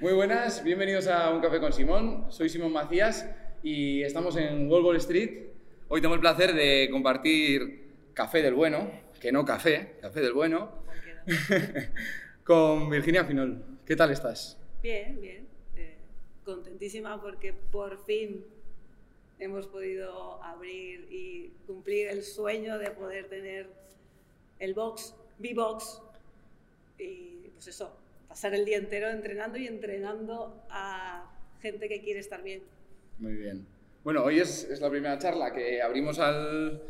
Muy buenas, bienvenidos a Un Café con Simón. Soy Simón Macías y estamos en Wall Street. Hoy tengo el placer de compartir café del bueno, que no café, café del bueno, con Virginia Finol. ¿Qué tal estás? Bien, bien. Eh, contentísima porque por fin hemos podido abrir y cumplir el sueño de poder tener el box, B-Box, y pues eso, pasar el día entero entrenando y entrenando a gente que quiere estar bien. Muy bien. Bueno, hoy es, es la primera charla que abrimos al,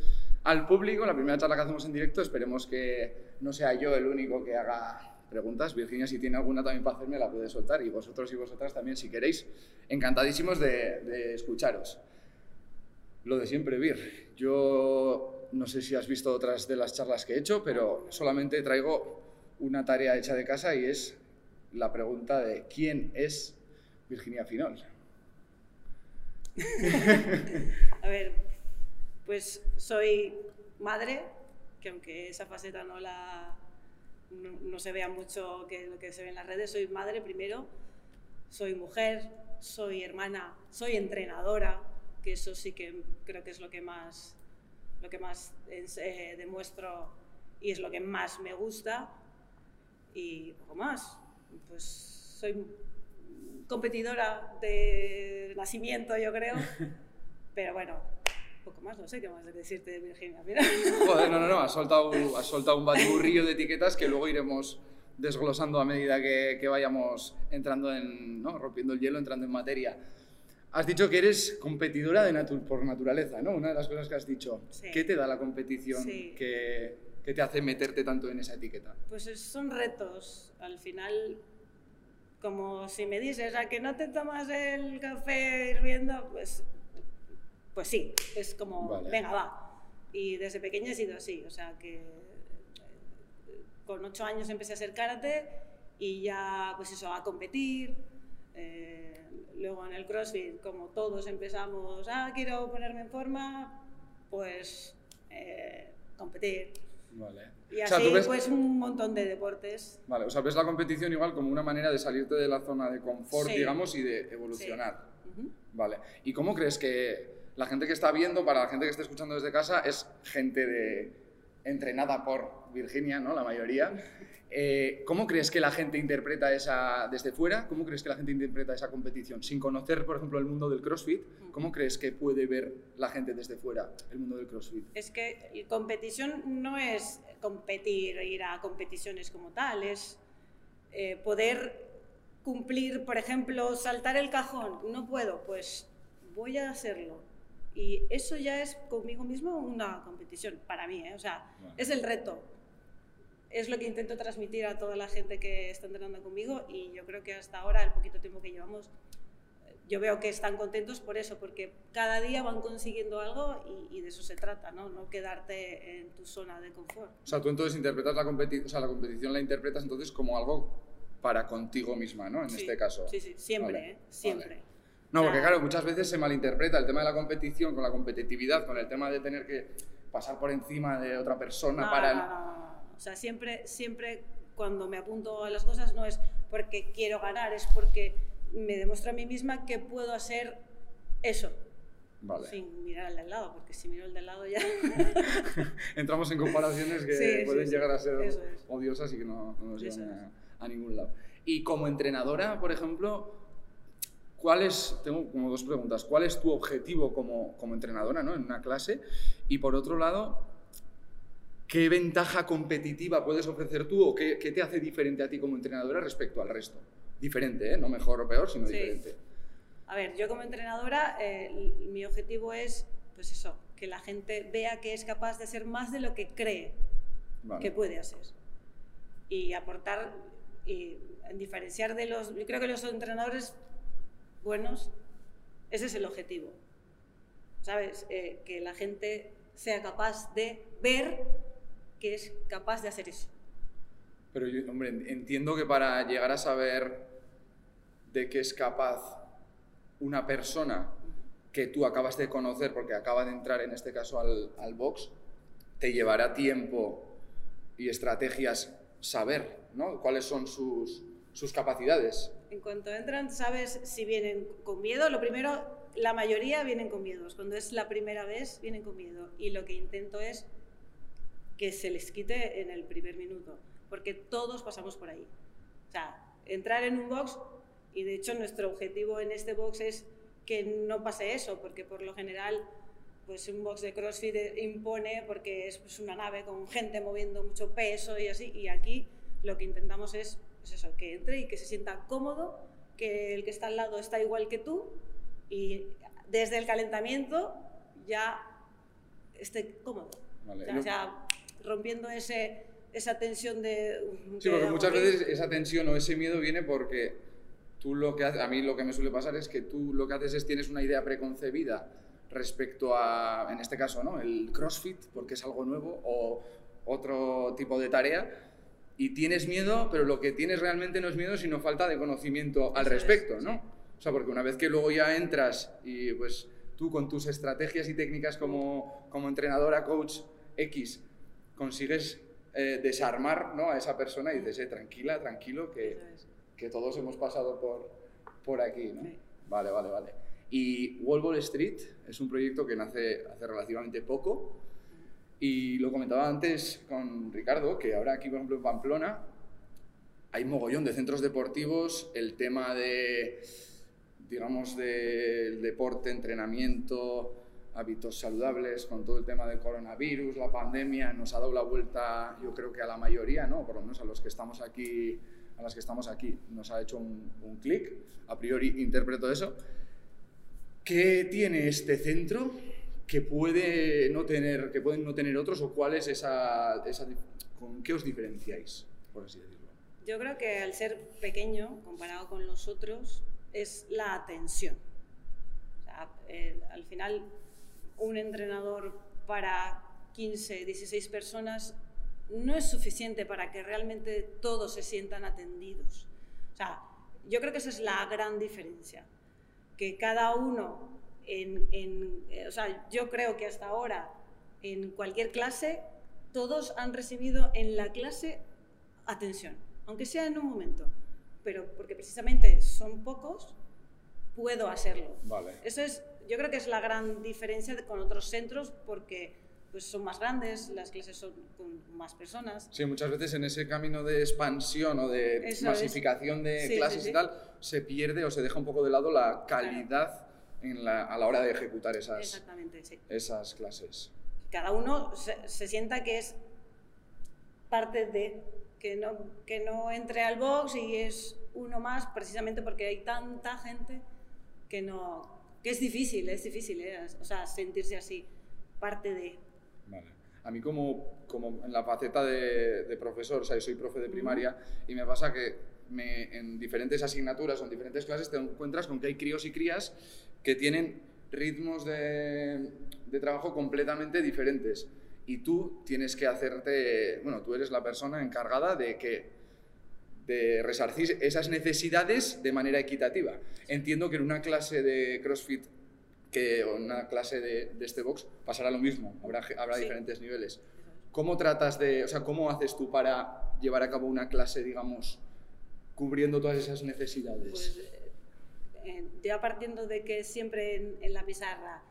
al, público, la primera charla que hacemos en directo. Esperemos que no sea yo el único que haga preguntas. Virginia, si tiene alguna también para hacerme, la puede soltar. Y vosotros y vosotras también, si queréis. Encantadísimos de, de escucharos. Lo de siempre, Vir. Yo no sé si has visto otras de las charlas que he hecho, pero solamente traigo una tarea hecha de casa y es la pregunta de ¿quién es Virginia Finol? A ver, pues soy madre, que aunque esa faceta no la no, se vea mucho que lo que se ve en las redes, soy madre primero, soy mujer, soy hermana, soy entrenadora, que eso sí que creo que es lo que más lo que más eh, demuestro y es lo que más me gusta y poco más. Pues soy competidora de nacimiento, yo creo, pero bueno, poco más, no sé qué más decirte de Virginia. Mira. Joder, no, no, no, has soltado, has soltado un batiburrillo de etiquetas que luego iremos desglosando a medida que, que vayamos entrando en, ¿no? rompiendo el hielo, entrando en materia. Has dicho que eres competidora de por naturaleza, ¿no? Una de las cosas que has dicho. Sí. ¿Qué te da la competición que, que, te hace meterte tanto en esa etiqueta? Pues son retos. Al final, como si me dices a que no te tomas el café hirviendo, pues, pues sí, es como, vale. venga, va. Y desde pequeña he sido así, o sea que con ocho años empecé a hacer karate y ya, pues eso, a competir. Eh, luego en el CrossFit, como todos empezamos, ah, quiero ponerme en forma, pues eh, competir. Vale. Y así, o sea, ves... pues un montón de deportes. Vale, o sea, ves la competición igual como una manera de salirte de la zona de confort, sí. digamos, y de evolucionar. Sí. Uh -huh. Vale. ¿Y cómo crees que la gente que está viendo, para la gente que está escuchando desde casa, es gente de entrenada por Virginia, ¿no? La mayoría. Eh, ¿Cómo crees que la gente interpreta esa, desde fuera, cómo crees que la gente interpreta esa competición? Sin conocer, por ejemplo, el mundo del CrossFit, ¿cómo crees que puede ver la gente desde fuera el mundo del CrossFit? Es que competición no es competir, ir a competiciones como tal, es eh, poder cumplir, por ejemplo, saltar el cajón. No puedo, pues voy a hacerlo. Y eso ya es conmigo mismo una competición, para mí, ¿eh? o sea, bueno. es el reto es lo que intento transmitir a toda la gente que está entrenando conmigo y yo creo que hasta ahora, el poquito tiempo que llevamos, yo veo que están contentos por eso, porque cada día van consiguiendo algo y, y de eso se trata, ¿no? No quedarte en tu zona de confort. O sea, tú entonces interpretas la competición, o sea, la competición la interpretas entonces como algo para contigo misma, ¿no? En sí, este caso. Sí, sí, siempre, vale, ¿eh? Siempre. Vale. No, porque claro, muchas veces se malinterpreta el tema de la competición con la competitividad, con el tema de tener que pasar por encima de otra persona no, para... No, no, o sea, siempre, siempre cuando me apunto a las cosas no es porque quiero ganar, es porque me demuestro a mí misma que puedo hacer eso. Vale. Sin mirar al del lado, porque si miro al del lado ya... Entramos en comparaciones que sí, pueden sí, llegar a ser es. odiosas y que no, no nos llevan a, a, ningún lado. Y como entrenadora, por ejemplo, ¿cuál es, tengo como dos preguntas, ¿cuál es tu objetivo como, como entrenadora ¿no? en una clase? Y por otro lado, ¿Qué ventaja competitiva puedes ofrecer tú o qué, qué, te hace diferente a ti como entrenadora respecto al resto? Diferente, ¿eh? No mejor o peor, sino sí. diferente. A ver, yo como entrenadora, eh, mi objetivo es, pues eso, que la gente vea que es capaz de ser más de lo que cree vale. que puede hacer. Y aportar, y diferenciar de los... Yo creo que los entrenadores buenos, ese es el objetivo. ¿Sabes? Eh, que la gente sea capaz de ver que es capaz de hacer eso. Pero yo, hombre, entiendo que para llegar a saber de qué es capaz una persona que tú acabas de conocer, porque acaba de entrar en este caso al, al box, te llevará tiempo y estrategias saber, ¿no? Cuáles son sus, sus capacidades. En cuanto entran, sabes si vienen con miedo. Lo primero, la mayoría vienen con miedos. Cuando es la primera vez, vienen con miedo. Y lo que intento es que se les quite en el primer minuto, porque todos pasamos por ahí. O sea, entrar en un box, y de hecho nuestro objetivo en este box es que no pase eso, porque por lo general pues un box de CrossFit impone porque es pues, una nave con gente moviendo mucho peso y así, y aquí lo que intentamos es pues eso, que entre y que se sienta cómodo, que el que está al lado está igual que tú y desde el calentamiento ya esté cómodo. O sea, rompiendo ese, esa tensión de... Sí, porque muchas veces esa tensión o ese miedo viene porque tú lo que haces, a mí lo que me suele pasar es que tú lo que haces es tienes una idea preconcebida respecto a, en este caso, ¿no? el CrossFit, porque es algo nuevo, o otro tipo de tarea, y tienes miedo, pero lo que tienes realmente no es miedo, sino falta de conocimiento al respecto, ¿no? O sea, porque una vez que luego ya entras y pues tú con tus estrategias y técnicas como, como entrenadora, coach X, consigues eh, desarmar ¿no? a esa persona y dices, eh, tranquila, tranquilo, que, que, todos hemos pasado por, por aquí. ¿no? Vale, vale, vale. Y Wall Wall Street es un proyecto que nace hace relativamente poco y lo comentaba antes con Ricardo, que ahora aquí, por ejemplo, en Pamplona hay mogollón de centros deportivos, el tema de, digamos, del deporte, entrenamiento, hábitos saludables, con todo el tema del coronavirus, la pandemia, nos ha dado la vuelta, yo creo que a la mayoría, ¿no? Por lo menos a los que estamos aquí, a las que estamos aquí, nos ha hecho un, un clic. A priori interpreto eso. ¿Qué tiene este centro que puede no tener, que pueden no tener otros o cuál es esa, esa con qué os diferenciáis, por así decirlo? Yo creo que al ser pequeño comparado con los otros es la atención. O sea, al final un entrenador para 15, 16 personas no es suficiente para que realmente todos se sientan atendidos. O sea, yo creo que esa es la gran diferencia, que cada uno, en, eh, o sea, yo creo que hasta ahora en cualquier clase, todos han recibido en la clase atención, aunque sea en un momento, pero porque precisamente son pocos, puedo hacerlo. Vale. Eso es yo creo que es la gran diferencia con otros centros porque pues son más grandes, las clases son con más personas. Sí, muchas veces en ese camino de expansión o de masificación de clases y tal, se pierde o se deja un poco de lado la calidad en la, a la hora de ejecutar esas, esas clases. Cada uno se, sienta que es parte de, que no, que no entre al box y es uno más, precisamente porque hay tanta gente que no, que es difícil, es difícil, ¿eh? o sea, sentirse así, parte de... Vale. A mí como, como en la faceta de, de profesor, o sea, yo soy profe de primaria y me pasa que me, en diferentes asignaturas o en diferentes clases te encuentras con que hay críos y crías que tienen ritmos de, de trabajo completamente diferentes y tú tienes que hacerte, bueno, tú eres la persona encargada de que de resarcir esas necesidades de manera equitativa. Entiendo que en una clase de CrossFit que en una clase de, este box pasará lo mismo, habrá, habrá diferentes niveles. ¿Cómo tratas de, o sea, cómo haces tú para llevar a cabo una clase, digamos, cubriendo todas esas necesidades? Pues, eh, ya partiendo de que siempre en, en, la pizarra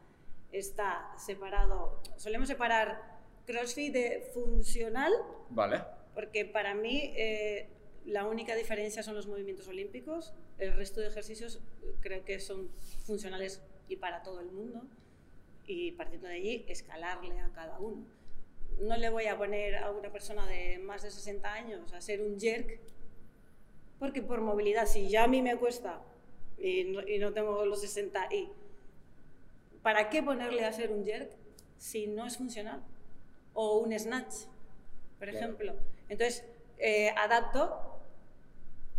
está separado, solemos separar CrossFit de funcional. Vale. Porque para mí eh, la única diferencia son los movimientos olímpicos. El resto de ejercicios eh, creo que son funcionales y para todo el mundo. Y partiendo de allí, escalarle a cada uno. No le voy a poner a una persona de más de 60 años a hacer un jerk, porque por movilidad, si ya a mí me cuesta y no, tengo los 60 y ¿para qué ponerle a hacer un jerk si no es funcional? O un snatch, por ejemplo. Entonces, eh, adapto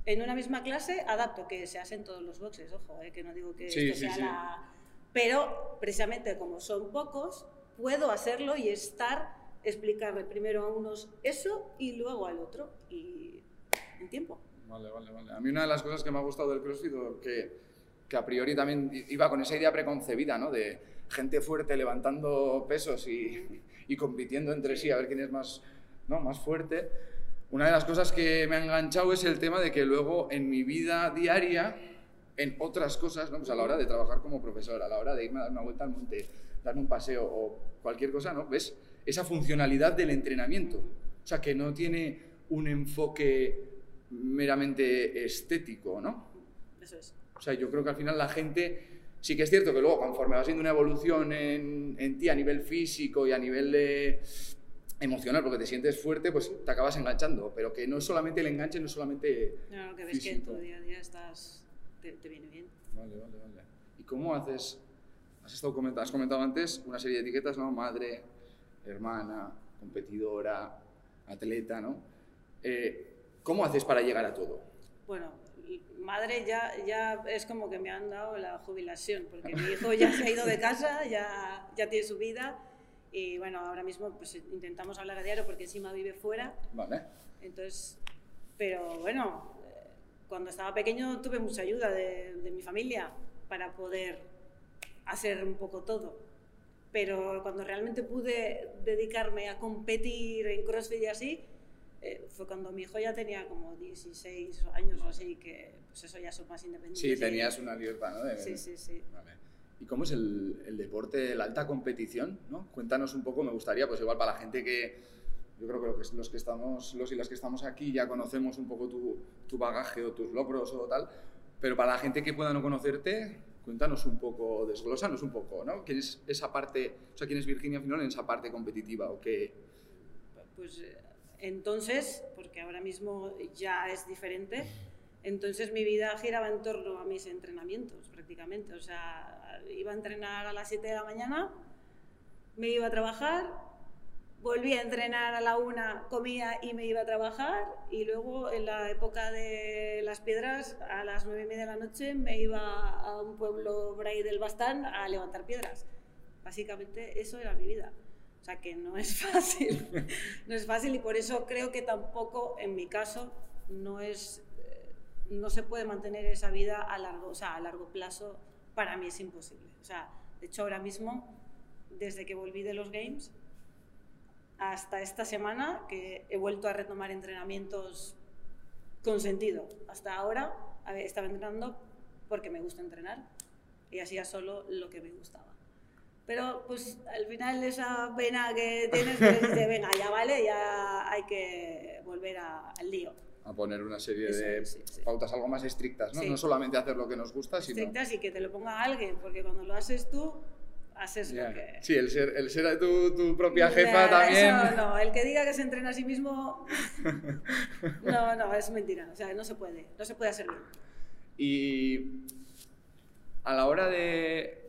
en una misma clase adapto que se hacen todos los boxes, ojo, eh, que no digo que esto sea la... Pero precisamente como son pocos, puedo hacerlo y estar, explicarle primero a unos eso y luego al otro, y en tiempo. Vale, vale, vale. A mí una de las cosas que me ha gustado del CrossFit, que, que a priori también iba con esa idea preconcebida, ¿no? De gente fuerte levantando pesos y, y compitiendo entre sí a ver quién es más, ¿no? más fuerte Una de las cosas que me ha enganchado es el tema de que luego en mi vida diaria, en otras cosas, ¿no? pues a la hora de trabajar como profesor, a la hora de irme a dar una vuelta al monte, darme un paseo o cualquier cosa, ¿no? ¿Ves? Esa funcionalidad del entrenamiento. O sea, que no tiene un enfoque meramente estético, ¿no? Eso es. O sea, yo creo que al final la gente, sí que es cierto que luego conforme va siendo una evolución en, en ti a nivel físico y a nivel de emocional, porque te sientes fuerte, pues te acabas enganchando, pero que no es solamente el enganche, no es solamente... No, que ves que en físico. tu día a día estás, te, te viene bien. Vale, vale, vale. ¿Y cómo haces? Has, estado comentando, has comentado antes una serie de etiquetas, ¿no? Madre, hermana, competidora, atleta, ¿no? Eh, ¿Cómo haces para llegar a todo? Bueno, madre ya, ya es como que me han dado la jubilación, porque mi hijo ya se ha ido de casa, ya, ya tiene su vida y bueno, ahora mismo pues intentamos hablar a diario porque encima vive fuera, Vale. entonces, pero bueno, eh, cuando estaba pequeño tuve mucha ayuda de, de mi familia para poder hacer un poco todo. Pero cuando realmente pude dedicarme a competir en CrossFit y así, eh, fue cuando mi hijo ya tenía como 16 años o así, que pues eso ya son más independientes. Sí, tenías una libertad, ¿no? De- Sí, sí, sí. Vale. ¿Y cómo es el, el deporte de la alta competición? ¿no? Cuéntanos un poco, me gustaría, pues igual para la gente que, yo creo que- los que estamos, los y las que estamos aquí ya conocemos un poco tu, tu bagaje o tus logros o tal, pero para la gente que pueda no conocerte, cuéntanos un poco, desglósanos un poco, ¿no? ¿Quién es esa parte, o sea, quién es Virginia Finol en esa parte competitiva o qué? Pues eh, entonces, porque ahora mismo ya es diferente, entonces mi vida giraba en torno a mis entrenamientos prácticamente. O sea, iba a entrenar a las 7 de la mañana, me iba a trabajar, volvía a entrenar a la una, comía y me iba a trabajar y luego en la época de las piedras, a las 9 y media de la noche, me iba a un pueblo por ahí del Bastán a levantar piedras. Básicamente eso era mi vida. O sea que no es fácil, no es fácil y por eso creo que tampoco en mi caso no es, eh, no se puede mantener esa vida a largo, o sea, a largo plazo. Para mí es imposible. O sea, de hecho ahora mismo, desde que volví de los games hasta esta semana que he vuelto a retomar entrenamientos con sentido. Hasta ahora estaba entrenando porque me gusta entrenar y hacía solo lo que me gustaba. Pero pues al final esa pena que tienes, pues dices, venga, ya vale, ya hay que volver a- al lío. A poner una serie Eso de es, sí, sí. pautas algo más estrictas, ¿no? Sí. No solamente hacer lo que nos gusta, sino... Estrictas y que te lo ponga alguien, porque cuando lo haces tú, haces lo que... Sí, el ser, el ser tu, tu propia jefa también... Eso no, el que diga que se entrena a sí mismo, no, no, es mentira. O sea, no se puede, no se puede hacer bien. Y a la hora de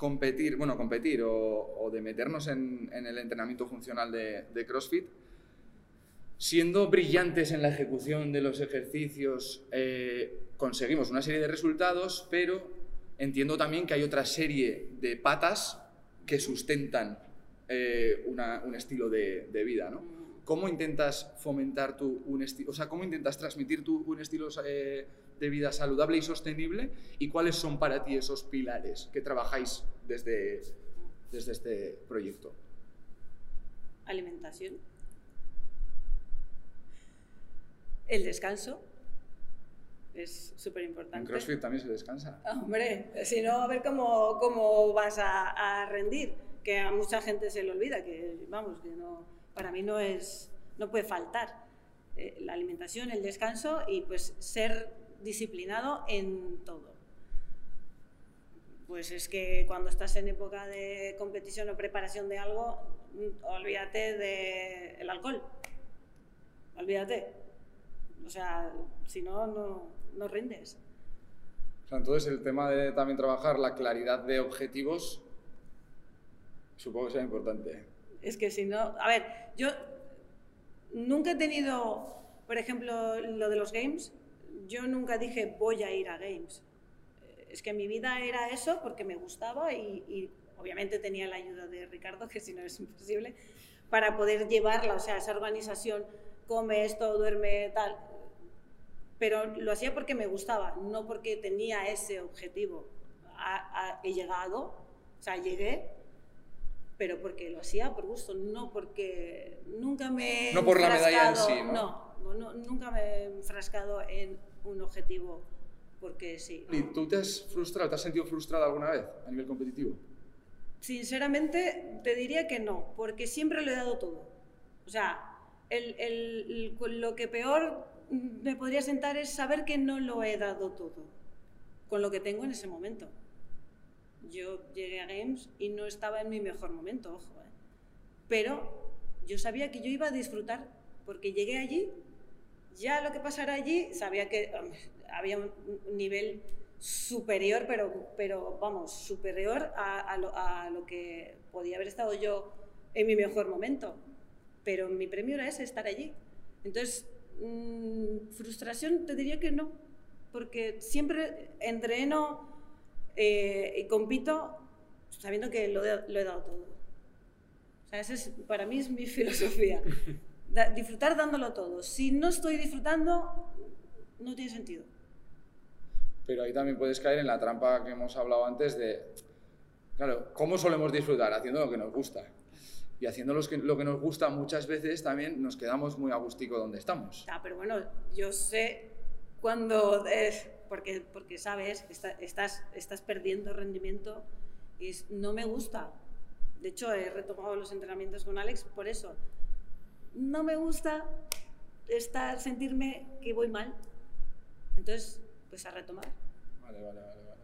competir, bueno, competir o, de meternos en, el entrenamiento funcional de, CrossFit, siendo brillantes en la ejecución de los ejercicios, eh, conseguimos una serie de resultados, pero entiendo también que hay otra serie de patas que sustentan eh, un estilo de, vida, ¿no? ¿Cómo intentas fomentar tú un estilo, o sea, cómo intentas transmitir tú un estilo eh, de vida saludable y sostenible? ¿Y cuáles son para ti esos pilares que trabajáis desde, desde este proyecto? Alimentación. El descanso es súper En importante. CrossFit también se descansa. Hombre, si no, a ver cómo, cómo vas a, a rendir. Que a mucha gente se le olvida, que vamos, que no, para mí no es, no puede faltar eh, la alimentación, el descanso y pues ser disciplinado en todo. Pues es que cuando estás en época de competición o preparación de algo, mm, olvídate del alcohol. Olvídate. O sea, si no, no, no rindes. Entonces el tema de también trabajar la claridad de objetivos, supongo que sea importante. Es que si no, a ver, yo nunca he tenido, por ejemplo, lo de los games, yo nunca dije voy a ir a games. Eh, Es que mi vida era eso porque me gustaba y, y obviamente tenía la ayuda de Ricardo, que si no es imposible, para poder llevarla, o sea, esa organización, come esto, duerme, tal. Pero lo hacía porque me gustaba, no porque tenía ese objetivo. A- a- he llegado, o sea, llegué, pero porque lo hacía por gusto, no porque nunca me No por la medalla en sí, ¿no? No, no, nunca me he enfrascado en un objetivo porque sí. ¿Y tú te has frustrado, te has sentido frustrada alguna vez a nivel competitivo? Sinceramente, te diría que no, porque siempre lo he dado todo. O sea, el, el, lo que peor me podría sentar es saber que no lo he dado todo, con lo que tengo en ese momento. Yo llegué a Games y no estaba en mi mejor momento, ojo, ¿eh? pero yo sabía que yo iba a disfrutar, porque llegué allí, ya lo que pasara allí, sabía que había un nivel superior, pero, pero vamos, superior a, lo, que podía haber estado yo en mi mejor momento. Pero mi premio era ese, estar allí. Entonces, mmm, frustración te diría que no, porque siempre entreno eh, y compito sabiendo que lo, he dado todo. O sea, ese es, para mí es mi filosofía. Da, disfrutar dándolo todo. Si no estoy disfrutando, no tiene sentido pero ahí también puedes caer en la trampa que hemos hablado antes de, claro, ¿cómo solemos disfrutar? Haciendo lo que nos gusta. Y haciendo lo que, lo que nos gusta muchas veces también nos quedamos muy agustico donde estamos. Ah, pero bueno, yo sé cuando es, porque, porque sabes, estás, estás perdiendo rendimiento y no me gusta. De hecho, he retomado los entrenamientos con Alex por eso. No me gusta estar, sentirme que voy mal. Entonces, pues a retomar. Vale, vale, vale. vale.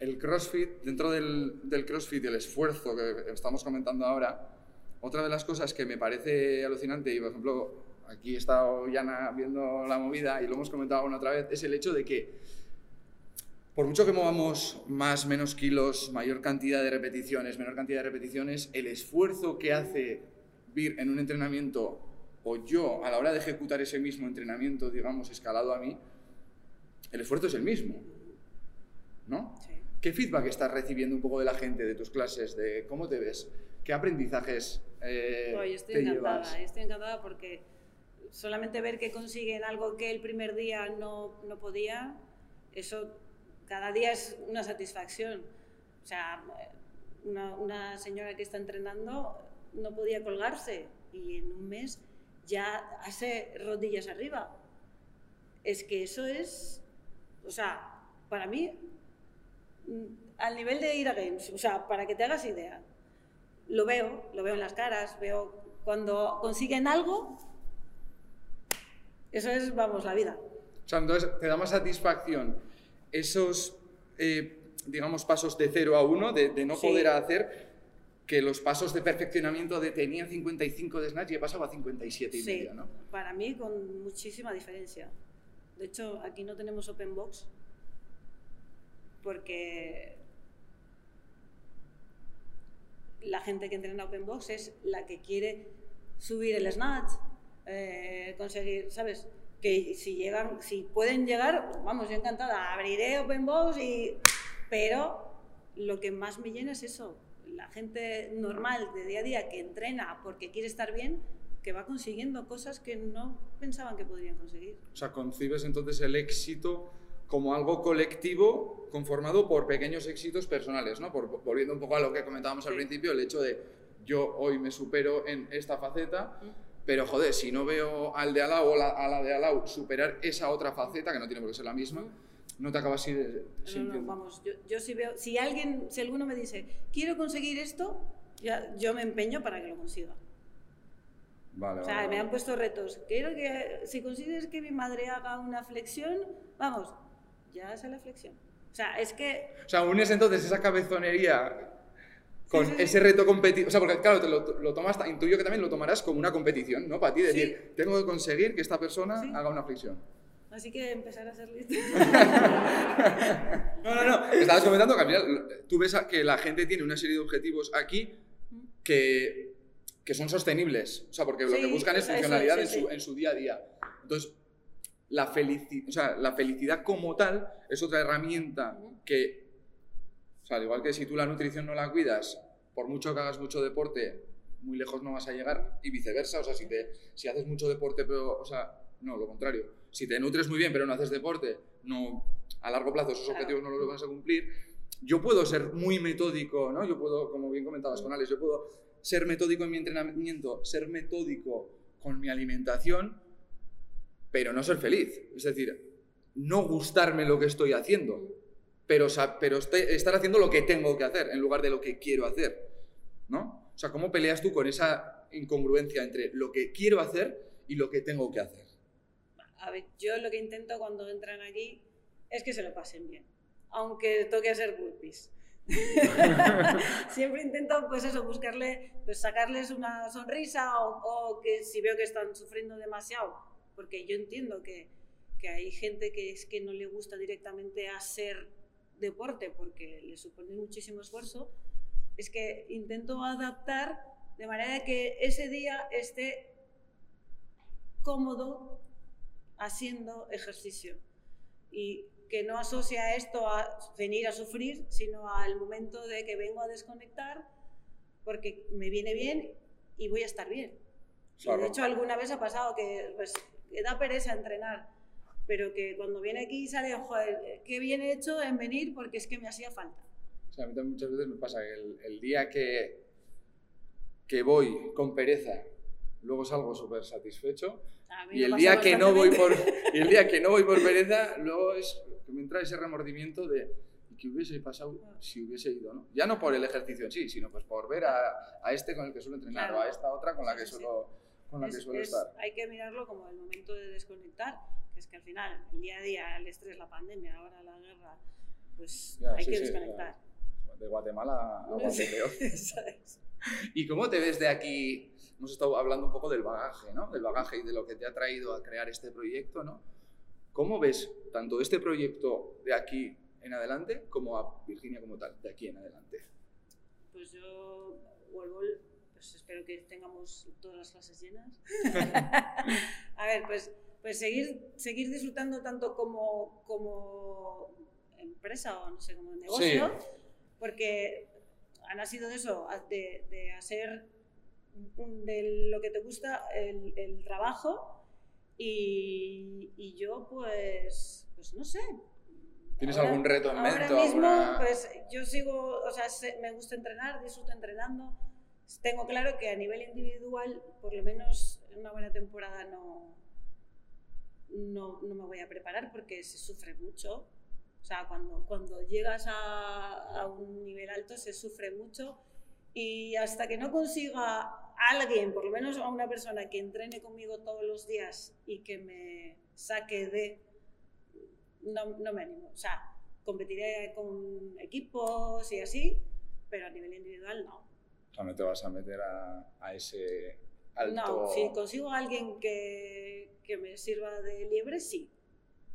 El CrossFit, dentro del, del CrossFit el esfuerzo que estamos comentando ahora, otra de las cosas que me parece alucinante, y por ejemplo, aquí he estado ya viendo la movida y lo hemos comentado una otra vez, es el hecho de que por mucho que movamos más, menos kilos, mayor cantidad de repeticiones, menor cantidad de repeticiones, el esfuerzo que hace vir en un entrenamiento o yo a la hora de ejecutar ese mismo entrenamiento, digamos, escalado a mí, el esfuerzo es el mismo. ¿No? ¿Qué feedback estás recibiendo un poco de la gente, de tus clases, de cómo te ves? ¿Qué aprendizajes eh, yo estoy encantada, Estoy encantada porque solamente ver que consiguen algo que el primer día no, no podía, eso cada día es una satisfacción. O sea, una, una, señora que está entrenando no podía colgarse y en un mes ya hace rodillas arriba. Es que eso es o sea, para mí, mm, al nivel de ir a Games, o sea, para que te hagas idea, lo veo, lo veo en las caras, veo cuando consiguen algo, eso es, vamos, la vida. O sea, entonces te da más satisfacción esos, eh, digamos, pasos de 0 a 1, de, no poder hacer, que los pasos de perfeccionamiento de tenía 55 de snatch y he pasado a 57 y medio, ¿no? Para mí, con muchísima diferencia. De hecho, aquí no tenemos open box porque la gente que entrena open box es la que quiere subir el snatch, eh, conseguir, ¿sabes? Que si llegan, si pueden llegar, vamos, yo encantada, abriré open box y... Pero lo que más me llena es eso, la gente normal de día a día que entrena porque quiere estar bien, que va consiguiendo cosas que no pensaban que podrían conseguir. O sea, concibes entonces el éxito como algo colectivo conformado por pequeños éxitos personales, ¿no? Por, volviendo un poco a lo que comentábamos al principio, el hecho de yo hoy me supero en esta faceta, pero joder, si no veo al de al lado o a la de al lado superar esa otra faceta, que no tiene por qué ser la misma, no te acabas de... No, no, vamos, yo, yo si veo, si alguien, si alguno me dice, quiero conseguir esto, ya, yo me empeño para que lo consiga o sea, me han puesto retos. Quiero que, si consigues que mi madre haga una flexión, vamos, ya hace la flexión. O sea, es que... O sea, unes entonces esa cabezonería con ese reto competitivo. O sea, porque claro, te lo, lo, tomas, intuyo que también lo tomarás como una competición, ¿no? Para ti, decir, tengo que conseguir que esta persona haga una flexión. Así que empezar a ser listo. no, no, no. Estabas comentando que al final tú ves que la gente tiene una serie de objetivos aquí que que son sostenibles. O sea, porque lo que buscan es funcionalidad en, su, en, su, día a día. Entonces, la, felici o sea, la felicidad como tal es otra herramienta que, o sea, al igual que si tú la nutrición no la cuidas, por mucho que hagas mucho deporte, muy lejos no vas a llegar y viceversa. O sea, si, te, si haces mucho deporte, pero, o sea, no, lo contrario. Si te nutres muy bien, pero no haces deporte, no, a largo plazo esos objetivos no los vas a cumplir. Yo puedo ser muy metódico, ¿no? Yo puedo, como bien comentabas con Alex, yo puedo ser metódico en mi entrenamiento, ser metódico con mi alimentación, pero no ser feliz. Es decir, no gustarme lo que estoy haciendo, pero, pero estar haciendo lo que tengo que hacer en lugar de lo que quiero hacer. ¿No? O sea, ¿cómo peleas tú con esa incongruencia entre lo que quiero hacer y lo que tengo que hacer? A ver, yo lo que intento cuando entran aquí es que se lo pasen bien, aunque toque hacer burpees. Siempre intento, pues eso, buscarle, pues sacarles una sonrisa o, que si veo que están sufriendo demasiado, porque yo entiendo que, que hay gente que es que no le gusta directamente hacer deporte porque le supone muchísimo esfuerzo, es que intento adaptar de manera que ese día esté cómodo haciendo ejercicio y que no asocia esto a venir a sufrir, sino al momento de que vengo a desconectar porque me viene bien y voy a estar bien. de hecho, alguna vez ha pasado que pues, da pereza entrenar, pero que cuando viene aquí sale, joder, qué bien hecho en venir porque es que me hacía falta. O sea, a mí también muchas veces me pasa que el, el día que, que voy con pereza, luego salgo súper satisfecho. Y el, día que no voy por, y el día que no voy por pereza, luego es que me entra ese remordimiento de qué hubiese pasado si hubiese ido, ¿no? Ya no por el ejercicio en sí, sino pues por ver a, a este con el que suelo entrenar o a esta otra con la que suelo, con la que suelo estar. Hay que mirarlo como el momento de desconectar, que es que al final, el día a día, el estrés, la pandemia, ahora la guerra, pues hay que desconectar de Guatemala a Guatemala. ¿Y cómo te ves de aquí? Hemos estado hablando un poco del bagaje, ¿no? Del bagaje y de lo que te ha traído a crear este proyecto, ¿no? ¿Cómo ves tanto este proyecto de aquí en adelante como a Virginia como tal, de aquí en adelante? Pues yo vuelvo, pues espero que tengamos todas las clases llenas. a ver, pues, pues seguir, seguir disfrutando tanto como, como empresa o no sé, como negocio porque ha nacido de eso, de, hacer de lo que te gusta el, trabajo y, yo pues, pues no sé. ¿Tienes algún reto en mente? Ahora mismo, pues yo sigo, o sea, me gusta entrenar, disfruto entrenando. Tengo claro que a nivel individual, por lo menos en una buena temporada no, no, no me voy a preparar porque se sufre mucho o sea, cuando, cuando llegas a, a, un nivel alto se sufre mucho y hasta que no consiga alguien, por lo menos a una persona que entrene conmigo todos los días y que me saque de... No, no me animo. O sea, competiré con equipos y así, pero a nivel individual no. O sea, no te vas a meter a, a ese alto... No, si consigo a alguien que, que me sirva de liebre, sí,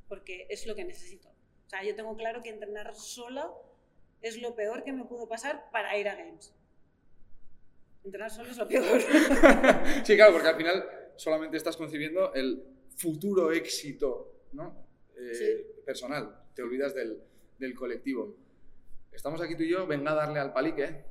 porque es lo que necesito. O sea, yo tengo claro que entrenar sola es lo peor que me pudo pasar para ir a Games. Entrenar solo es lo peor. sí, claro, porque al final solamente estás concibiendo el futuro éxito ¿no? Eh, personal. Te olvidas del, del, colectivo. Estamos aquí tú y yo, venga a darle al palique.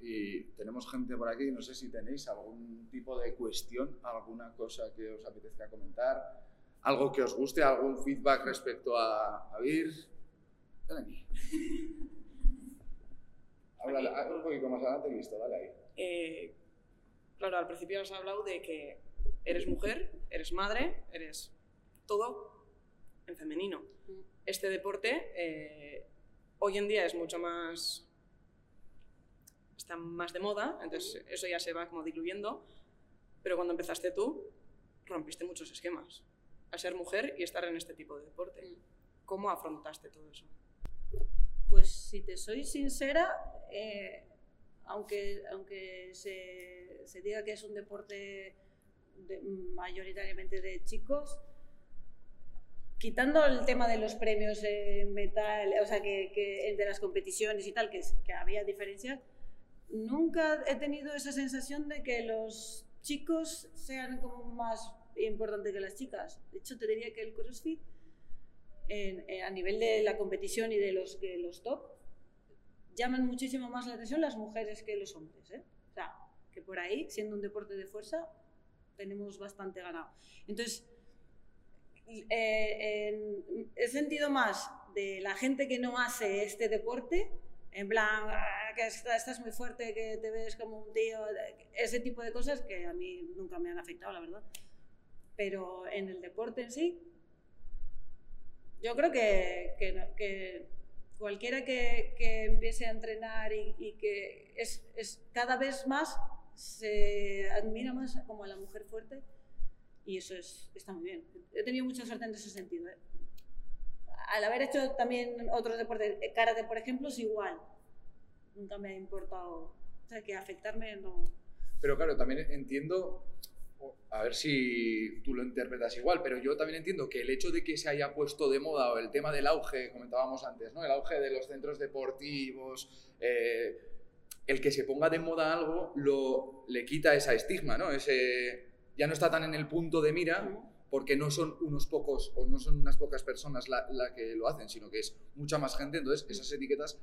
Y tenemos gente por aquí, no sé si tenéis algún tipo de cuestión, alguna cosa que os apetezca comentar algo que os guste, algún feedback respecto a, a Vir. Dale aquí. Habla un poquito más adelante, listo, dale ahí. Eh, claro, al principio has hablado de que eres mujer, eres madre, eres todo en femenino. Este deporte eh, hoy en día es mucho más está más de moda, entonces eso ya se va como diluyendo, pero cuando empezaste tú rompiste muchos esquemas a ser mujer y estar en este tipo de deporte. Mm. ¿Cómo afrontaste todo eso? Pues si te soy sincera, eh, aunque, aunque se, se, diga que es un deporte mayoritariamente de chicos, quitando el tema de los premios en metal, o sea, que, que de las competiciones y tal, que, que había diferencias, nunca he tenido esa sensación de que los chicos sean como más importante que las chicas. De hecho, te diría que el CrossFit, eh, a nivel de la competición y de los, de los top, llaman muchísimo más la atención las mujeres que los hombres. ¿eh? O sea, que por ahí, siendo un deporte de fuerza, tenemos bastante ganado. Entonces, eh, he sentido más de la gente que no hace este deporte en plan, ah, que estás muy fuerte, que te ves como un tío, ese tipo de cosas que a mí nunca me han afectado, la verdad. Pero en el deporte en sí, yo creo que, cualquiera que, que, empiece a entrenar y, que es, es, cada vez más se admira más como a la mujer fuerte y eso es, está muy bien. He tenido mucha suerte en ese sentido. ¿eh? Al haber hecho también otros deportes, eh, karate por ejemplo, es igual. Nunca me ha importado, o sea, que afectarme no. Pero claro, también entiendo, a ver si tú lo interpretas igual, pero yo también entiendo que el hecho de que se haya puesto de moda o el tema del auge, comentábamos antes, ¿no? El auge de los centros deportivos, eh, el que se ponga de moda algo lo, le quita esa estigma, ¿no? Ese, ya no está tan en el punto de mira porque no son unos pocos o no son unas pocas personas la, que lo hacen, sino que es mucha más gente, entonces esas etiquetas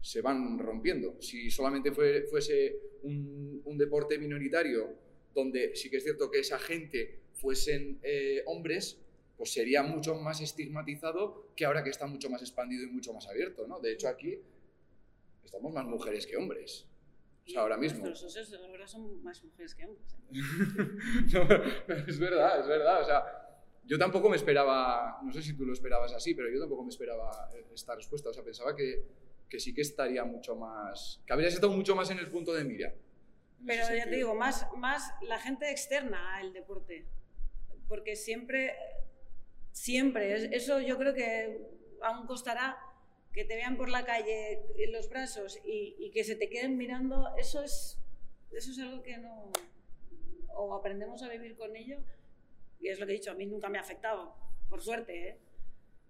se van rompiendo. Si solamente fuese un, deporte minoritario donde sí que es cierto que esa gente fuesen eh, hombres, pues sería mucho más estigmatizado que ahora que está mucho más expandido y mucho más abierto, ¿no? De hecho aquí estamos más mujeres que hombres ahora mismo. Los socios ahora son más mujeres que hombres. ¿eh? es verdad, es verdad. O sea, yo tampoco me esperaba, no sé si tú lo esperabas así, pero yo tampoco me esperaba esta respuesta. O sea, pensaba que, que sí que estaría mucho más, que habrías estado mucho más en el punto de mira. Pero ya te digo, más, más la gente externa al deporte. Porque siempre, siempre, eso yo creo que aún costará que te vean por la calle en los brazos y, que se te queden mirando, eso es, eso es algo que no... O aprendemos a vivir con ello, y es lo que he dicho, a mí nunca me ha afectado, por suerte, ¿eh?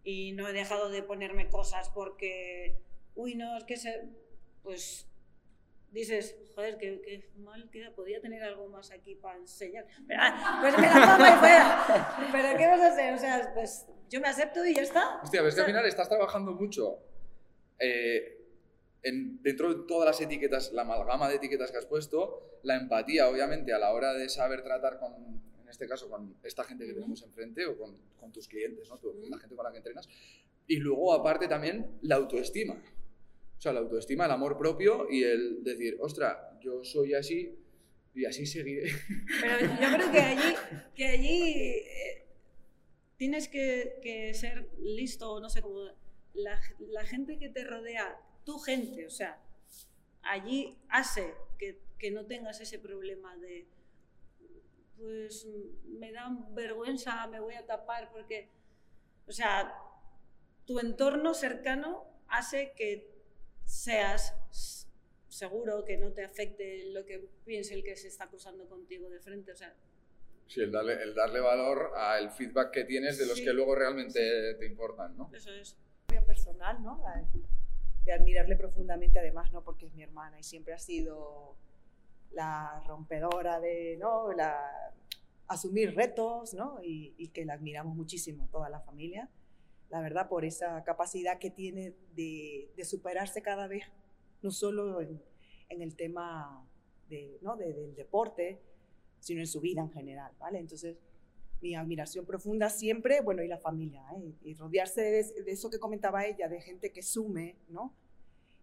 Y no he dejado de ponerme cosas porque, uy, no, es que se... Pues dices, joder, qué, mal queda, podía tener algo más aquí para enseñar. Pero, ah, pues me la tomo y fuera. Pero ¿qué vas a hacer? O sea, pues yo me acepto y ya está. Hostia, ves que al final estás trabajando mucho eh, dentro de todas las etiquetas, la amalgama de etiquetas que has puesto, la empatía, obviamente, a la hora de saber tratar con, en este caso, con esta gente que tenemos enfrente o con, con tus clientes, ¿no? la gente con la que entrenas. Y luego, aparte, también la autoestima. O sea, la autoestima, el amor propio y el decir, ostra, yo soy así y así seguiré. Pero yo creo que allí, que allí eh, tienes que, que, ser listo, no sé cómo la, gente que te rodea, tu gente, o sea, allí hace que, no tengas ese problema de, pues me da vergüenza, me voy a tapar porque, o sea, tu entorno cercano hace que seas seguro, que no te afecte lo que piense el que se está cruzando contigo de frente, o sea... Sí, el darle, el darle valor al feedback que tienes de los que luego realmente te importan, ¿no? Eso es personal, ¿no? De admirarle profundamente además, ¿no? Porque es mi hermana y siempre ha sido la rompedora de, ¿no? La, asumir retos, ¿no? Y, que la admiramos muchísimo, toda la familia, la verdad, por esa capacidad que tiene de, superarse cada vez, no solo en, el tema de, ¿no? del deporte, sino en su vida en general, ¿vale? Entonces, mi admiración profunda siempre, bueno, y la familia, ¿eh? y rodearse de, eso que comentaba ella, de gente que sume, ¿no?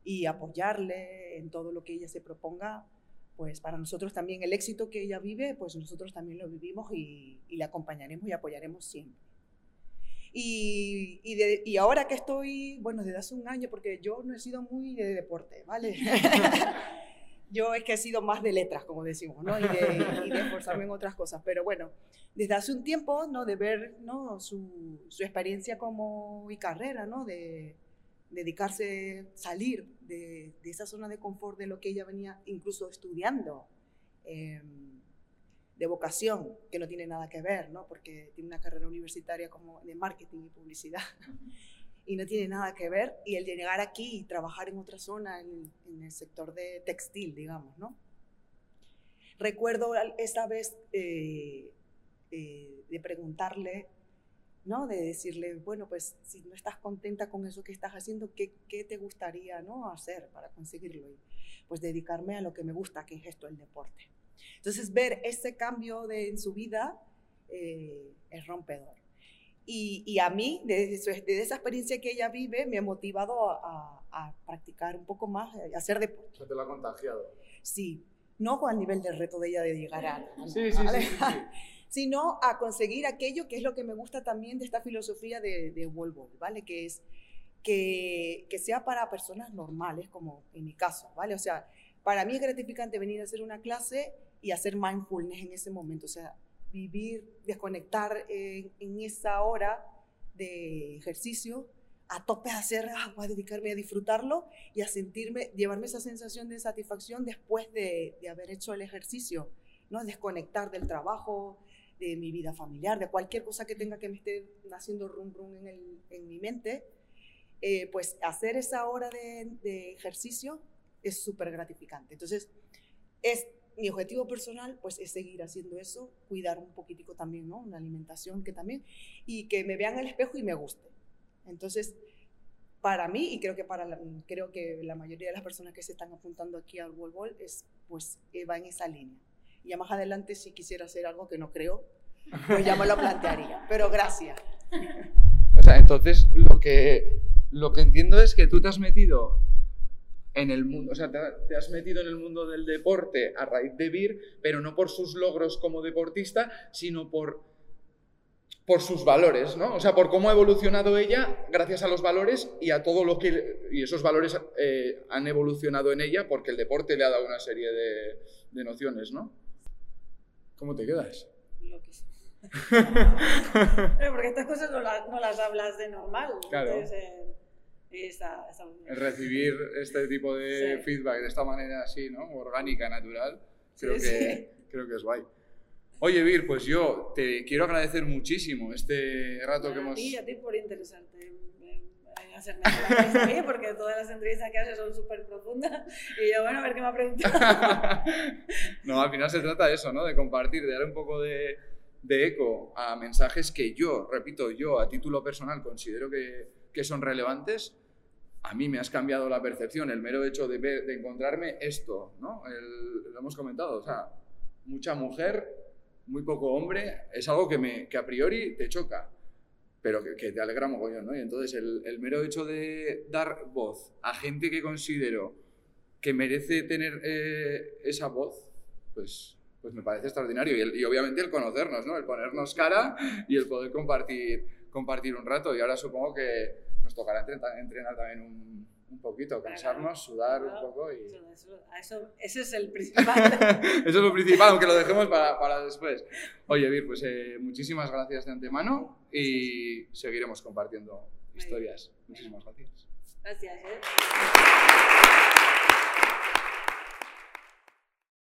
Y apoyarle en todo lo que ella se proponga, pues para nosotros también el éxito que ella vive, pues nosotros también lo vivimos y, y le acompañaremos y apoyaremos siempre. Y, y, y, ahora que estoy, bueno, desde hace un año, porque yo no he sido muy de deporte, ¿vale? Yo es que he sido más de letras, como decimos, ¿no? Y de, esforzarme en otras cosas. Pero bueno, desde hace un tiempo, ¿no? De ver, ¿no? Su, su experiencia como y carrera, ¿no? De dedicarse, salir de, de, esa zona de confort de lo que ella venía incluso estudiando, em, de vocación, que no tiene nada que ver, ¿no? Porque tiene una carrera universitaria como de marketing y publicidad y no tiene nada que ver. Y el de llegar aquí y trabajar en otra zona, en, el sector de textil, digamos, ¿no? Recuerdo esa vez eh, eh, de preguntarle, ¿no? De decirle, bueno, pues si no estás contenta con eso que estás haciendo, ¿qué, qué te gustaría, ¿no? Hacer para conseguirlo. Y pues dedicarme a lo que me gusta, que es esto, el deporte. Entonces, ver ese cambio de, en su vida eh, es rompedor. Y, y a mí, desde, desde esa experiencia que ella vive, me ha motivado a, a practicar un poco más, a hacer deporte. Te lo ha contagiado. Sí, no el nivel del reto de ella de llegar a... Sí, sí, sí, sí, sino a conseguir aquello que es lo que me gusta también de esta filosofía de, de Ball, ¿vale? Que es que, que sea para personas normales, como en mi caso, ¿vale? O sea, para mí es gratificante venir a hacer una clase y hacer mindfulness en ese momento, o sea, vivir, desconectar en, esa hora de ejercicio a tope a hacer, ah, a dedicarme a disfrutarlo y a sentirme, llevarme esa sensación de satisfacción después de, de haber hecho el ejercicio, ¿no? Desconectar del trabajo, de mi vida familiar, de cualquier cosa que tenga que me esté haciendo rum rum en, el- en mi mente, eh, pues hacer esa hora de, de ejercicio es súper gratificante. Entonces, es mi objetivo personal, pues es seguir haciendo eso, cuidar un poquitico también, ¿no? Una alimentación que también, y que me vean al espejo y me guste. Entonces, para mí, y creo que para la, creo que la mayoría de las personas que se están apuntando aquí al Wall Ball, es, pues eh, va en esa línea. Y ya más adelante, si quisiera hacer algo que no creo, pues ya me lo plantearía. Pero gracias. O sea, entonces lo que, lo que entiendo es que tú te has metido en el mundo, o sea, te, te has metido en el mundo del deporte a raíz de Vir, pero no por sus logros como deportista, sino por, por sus valores, ¿no? O sea, por cómo ha evolucionado ella gracias a los valores y a todo lo que... Y esos valores eh, han evolucionado en ella porque el deporte le ha dado una serie de, de nociones, ¿no? ¿Cómo te quedas? Lo que sea. Pero porque estas cosas no, las- no las hablas de normal. Claro. Entonces, eh, está, está muy bien. recibir este tipo de Sí. feedback de esta manera así, ¿no? Orgánica, natural, creo, Sí, que, sí. creo que es guay. Oye, Vir, pues yo te quiero agradecer muchísimo este rato que a hemos... ti y a ti por en hacerme la mí, porque todas las entrevistas que haces son súper profundas. Y yo, bueno, a ver qué me ha preguntado. no, al final se trata de eso, ¿no? De compartir, de dar un poco de, de eco a mensajes que yo, repito, yo a título personal considero que, que son relevantes. A mí me has cambiado la percepción, el mero hecho de, ver, de encontrarme esto, ¿no? El- lo hemos comentado, o sea, mucha mujer, muy poco hombre, es algo que, me, que a priori te choca, pero que, que te alegra mogollón, ¿no? Y entonces el, el mero hecho de dar voz a gente que considero que merece tener eh, esa voz, pues, pues me parece extraordinario. Y, el- y obviamente el conocernos, ¿no? El ponernos cara y el poder compartir, compartir un rato. Y ahora supongo que nos tocará entrenar, también un, un poquito, cansarnos, sudar un poco y... eso- es el principal. Eso es lo principal, aunque lo dejemos para, para después. Oye, Vir, pues eh, muchísimas gracias de antemano y seguiremos compartiendo historias. Muchísimas gracias. Gracias. ¿eh?